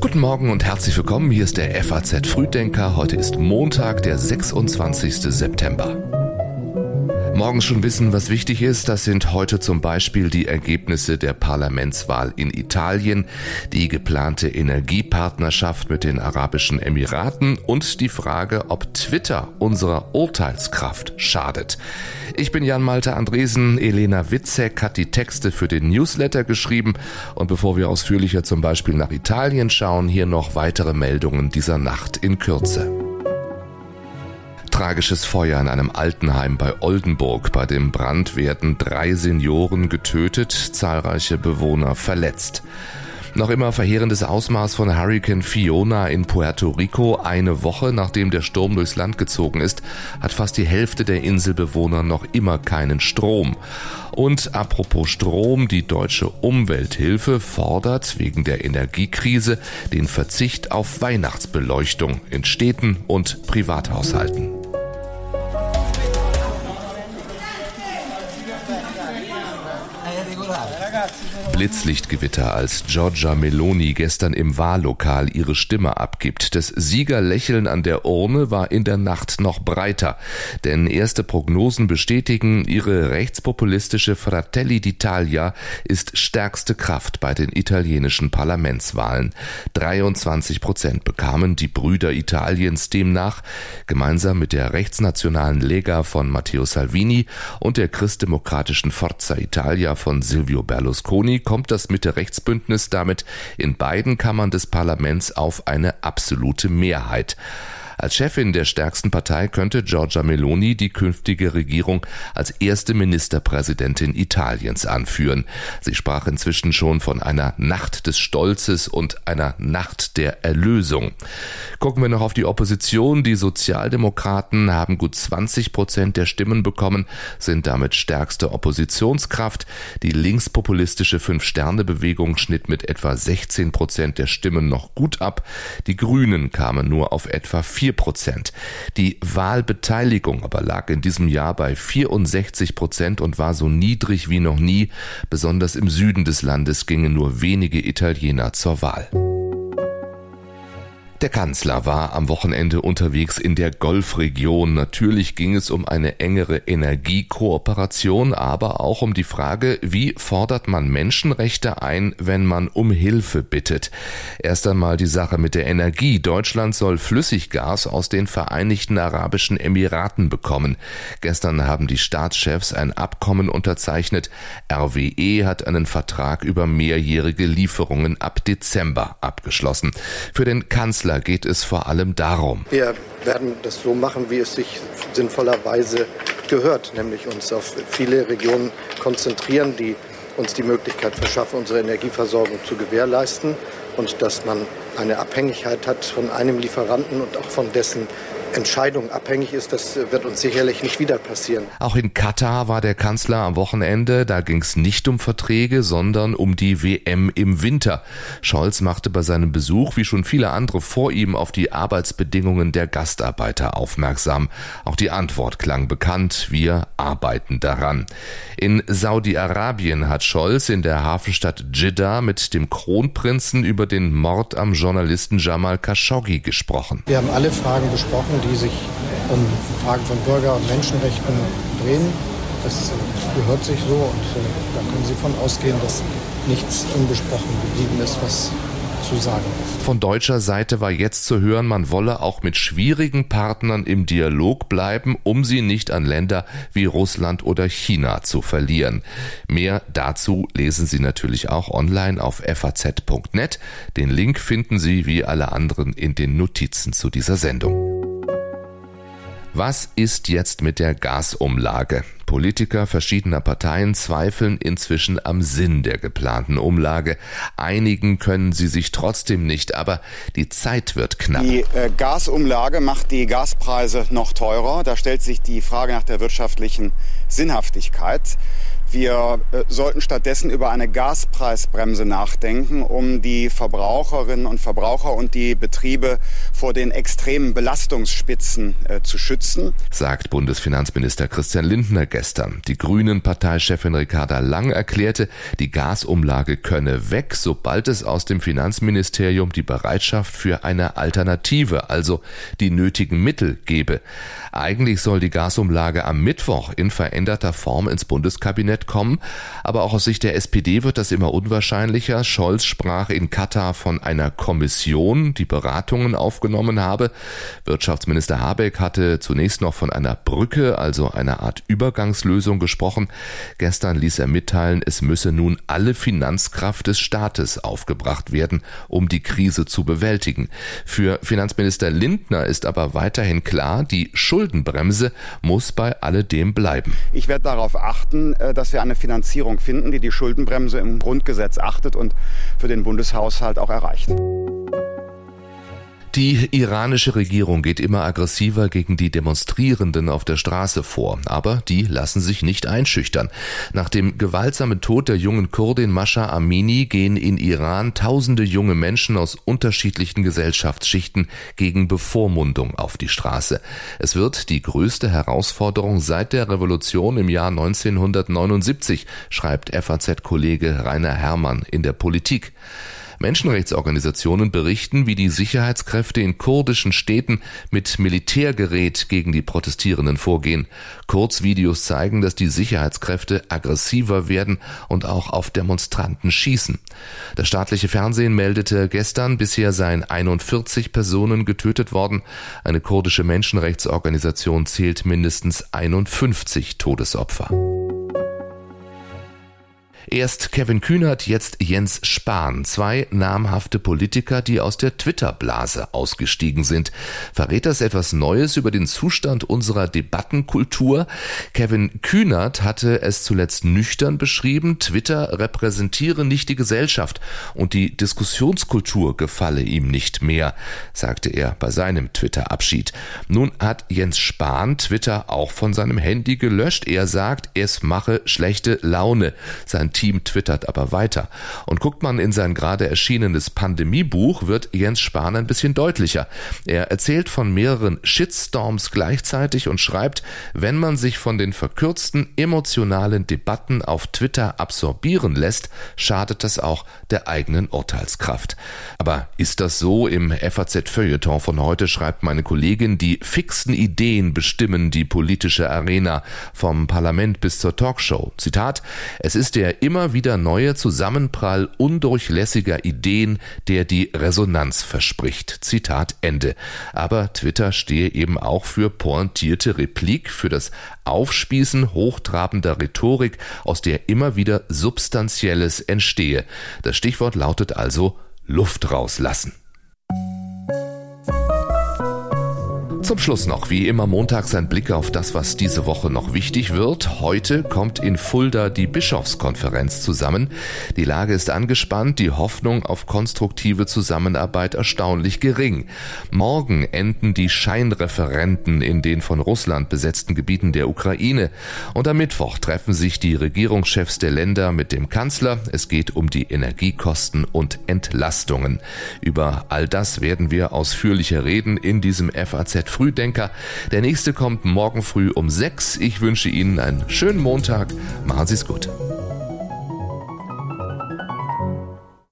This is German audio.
Guten Morgen und herzlich willkommen. Hier ist der FAZ Frühdenker. Heute ist Montag, der 26. September. Morgen schon wissen, was wichtig ist. Das sind heute zum Beispiel die Ergebnisse der Parlamentswahl in Italien, die geplante Energiepartnerschaft mit den Arabischen Emiraten und die Frage, ob Twitter unserer Urteilskraft schadet. Ich bin Jan Malte Andresen. Elena Witzek hat die Texte für den Newsletter geschrieben. Und bevor wir ausführlicher zum Beispiel nach Italien schauen, hier noch weitere Meldungen dieser Nacht in Kürze tragisches Feuer in einem Altenheim bei Oldenburg. Bei dem Brand werden drei Senioren getötet, zahlreiche Bewohner verletzt. Noch immer verheerendes Ausmaß von Hurricane Fiona in Puerto Rico. Eine Woche nachdem der Sturm durchs Land gezogen ist, hat fast die Hälfte der Inselbewohner noch immer keinen Strom. Und apropos Strom, die deutsche Umwelthilfe fordert wegen der Energiekrise den Verzicht auf Weihnachtsbeleuchtung in Städten und Privathaushalten. Blitzlichtgewitter, als Giorgia Meloni gestern im Wahllokal ihre Stimme abgibt. Das Siegerlächeln an der Urne war in der Nacht noch breiter, denn erste Prognosen bestätigen, ihre rechtspopulistische Fratelli d'Italia ist stärkste Kraft bei den italienischen Parlamentswahlen. 23 Prozent bekamen die Brüder Italiens demnach, gemeinsam mit der rechtsnationalen Lega von Matteo Salvini und der christdemokratischen Forza Italia von Silvio Berlusconi kommt das Mitte-Rechts-Bündnis damit in beiden Kammern des Parlaments auf eine absolute Mehrheit. Als Chefin der stärksten Partei könnte Giorgia Meloni die künftige Regierung als erste Ministerpräsidentin Italiens anführen. Sie sprach inzwischen schon von einer Nacht des Stolzes und einer Nacht der Erlösung. Gucken wir noch auf die Opposition. Die Sozialdemokraten haben gut 20 Prozent der Stimmen bekommen, sind damit stärkste Oppositionskraft. Die linkspopulistische Fünf-Sterne-Bewegung schnitt mit etwa 16 Prozent der Stimmen noch gut ab. Die Grünen kamen nur auf etwa 4 4 Prozent. Die Wahlbeteiligung aber lag in diesem Jahr bei 64 Prozent und war so niedrig wie noch nie. Besonders im Süden des Landes gingen nur wenige Italiener zur Wahl. Der Kanzler war am Wochenende unterwegs in der Golfregion. Natürlich ging es um eine engere Energiekooperation, aber auch um die Frage, wie fordert man Menschenrechte ein, wenn man um Hilfe bittet. Erst einmal die Sache mit der Energie. Deutschland soll Flüssiggas aus den Vereinigten Arabischen Emiraten bekommen. Gestern haben die Staatschefs ein Abkommen unterzeichnet. RWE hat einen Vertrag über mehrjährige Lieferungen ab Dezember abgeschlossen. Für den Kanzler Kanzler geht es vor allem darum. Wir werden das so machen, wie es sich sinnvollerweise gehört, nämlich uns auf viele Regionen konzentrieren, die uns die Möglichkeit verschaffen, unsere Energieversorgung zu gewährleisten und dass man eine Abhängigkeit hat von einem Lieferanten und auch von dessen Entscheidung abhängig ist, das wird uns sicherlich nicht wieder passieren. Auch in Katar war der Kanzler am Wochenende. Da ging es nicht um Verträge, sondern um die WM im Winter. Scholz machte bei seinem Besuch, wie schon viele andere vor ihm, auf die Arbeitsbedingungen der Gastarbeiter aufmerksam. Auch die Antwort klang bekannt. Wir arbeiten daran. In Saudi-Arabien hat Scholz in der Hafenstadt Jeddah mit dem Kronprinzen über den Mord am Journalisten Jamal Khashoggi gesprochen. Wir haben alle Fragen besprochen die sich um Fragen von Bürger- und Menschenrechten drehen. Das gehört sich so und äh, da können Sie von ausgehen, dass nichts unbesprochen geblieben ist, was zu sagen ist. Von deutscher Seite war jetzt zu hören, man wolle auch mit schwierigen Partnern im Dialog bleiben, um sie nicht an Länder wie Russland oder China zu verlieren. Mehr dazu lesen Sie natürlich auch online auf faz.net. Den Link finden Sie wie alle anderen in den Notizen zu dieser Sendung. Was ist jetzt mit der Gasumlage? Politiker verschiedener Parteien zweifeln inzwischen am Sinn der geplanten Umlage. Einigen können sie sich trotzdem nicht, aber die Zeit wird knapp. Die äh, Gasumlage macht die Gaspreise noch teurer. Da stellt sich die Frage nach der wirtschaftlichen Sinnhaftigkeit. Wir äh, sollten stattdessen über eine Gaspreisbremse nachdenken, um die Verbraucherinnen und Verbraucher und die Betriebe vor den extremen Belastungsspitzen äh, zu schützen. Sagt Bundesfinanzminister Christian Lindner gestern. Die Grünen-Parteichefin Ricarda Lang erklärte, die Gasumlage könne weg, sobald es aus dem Finanzministerium die Bereitschaft für eine Alternative, also die nötigen Mittel gebe. Eigentlich soll die Gasumlage am Mittwoch in veränderter Form ins Bundeskabinett kommen, aber auch aus Sicht der SPD wird das immer unwahrscheinlicher. Scholz sprach in Katar von einer Kommission, die Beratungen aufgenommen habe. Wirtschaftsminister Habeck hatte zunächst noch von einer Brücke, also einer Art Übergangslösung gesprochen. Gestern ließ er mitteilen, es müsse nun alle Finanzkraft des Staates aufgebracht werden, um die Krise zu bewältigen. Für Finanzminister Lindner ist aber weiterhin klar, die Schuldenbremse muss bei alledem bleiben. Ich werde darauf achten, äh, dass wir eine Finanzierung finden, die die Schuldenbremse im Grundgesetz achtet und für den Bundeshaushalt auch erreicht. Die iranische Regierung geht immer aggressiver gegen die Demonstrierenden auf der Straße vor, aber die lassen sich nicht einschüchtern. Nach dem gewaltsamen Tod der jungen Kurdin Mascha Amini gehen in Iran tausende junge Menschen aus unterschiedlichen Gesellschaftsschichten gegen Bevormundung auf die Straße. Es wird die größte Herausforderung seit der Revolution im Jahr 1979, schreibt FAZ-Kollege Rainer Herrmann in der Politik. Menschenrechtsorganisationen berichten, wie die Sicherheitskräfte in kurdischen Städten mit Militärgerät gegen die Protestierenden vorgehen. Kurzvideos zeigen, dass die Sicherheitskräfte aggressiver werden und auch auf Demonstranten schießen. Das staatliche Fernsehen meldete gestern, bisher seien 41 Personen getötet worden. Eine kurdische Menschenrechtsorganisation zählt mindestens 51 Todesopfer. Erst Kevin Kühnert, jetzt Jens Spahn, zwei namhafte Politiker, die aus der Twitter-Blase ausgestiegen sind. Verrät das etwas Neues über den Zustand unserer Debattenkultur? Kevin Kühnert hatte es zuletzt nüchtern beschrieben, Twitter repräsentiere nicht die Gesellschaft und die Diskussionskultur gefalle ihm nicht mehr, sagte er bei seinem Twitter-Abschied. Nun hat Jens Spahn Twitter auch von seinem Handy gelöscht. Er sagt, es mache schlechte Laune. Sein Team twittert aber weiter. Und guckt man in sein gerade erschienenes Pandemiebuch, wird Jens Spahn ein bisschen deutlicher. Er erzählt von mehreren Shitstorms gleichzeitig und schreibt, wenn man sich von den verkürzten emotionalen Debatten auf Twitter absorbieren lässt, schadet das auch der eigenen Urteilskraft. Aber ist das so? Im FAZ-Feuilleton von heute schreibt meine Kollegin, die fixen Ideen bestimmen die politische Arena vom Parlament bis zur Talkshow. Zitat, es ist der immer wieder neue Zusammenprall undurchlässiger Ideen, der die Resonanz verspricht. Zitat Ende. Aber Twitter stehe eben auch für pointierte Replik, für das Aufspießen hochtrabender Rhetorik, aus der immer wieder Substanzielles entstehe. Das Stichwort lautet also Luft rauslassen. Zum Schluss noch, wie immer montags ein Blick auf das, was diese Woche noch wichtig wird. Heute kommt in Fulda die Bischofskonferenz zusammen. Die Lage ist angespannt, die Hoffnung auf konstruktive Zusammenarbeit erstaunlich gering. Morgen enden die Scheinreferenten in den von Russland besetzten Gebieten der Ukraine. Und am Mittwoch treffen sich die Regierungschefs der Länder mit dem Kanzler. Es geht um die Energiekosten und Entlastungen. Über all das werden wir ausführlicher reden in diesem FAZ Frühdenker. Der nächste kommt morgen früh um sechs. Ich wünsche Ihnen einen schönen Montag. Machen Sie es gut.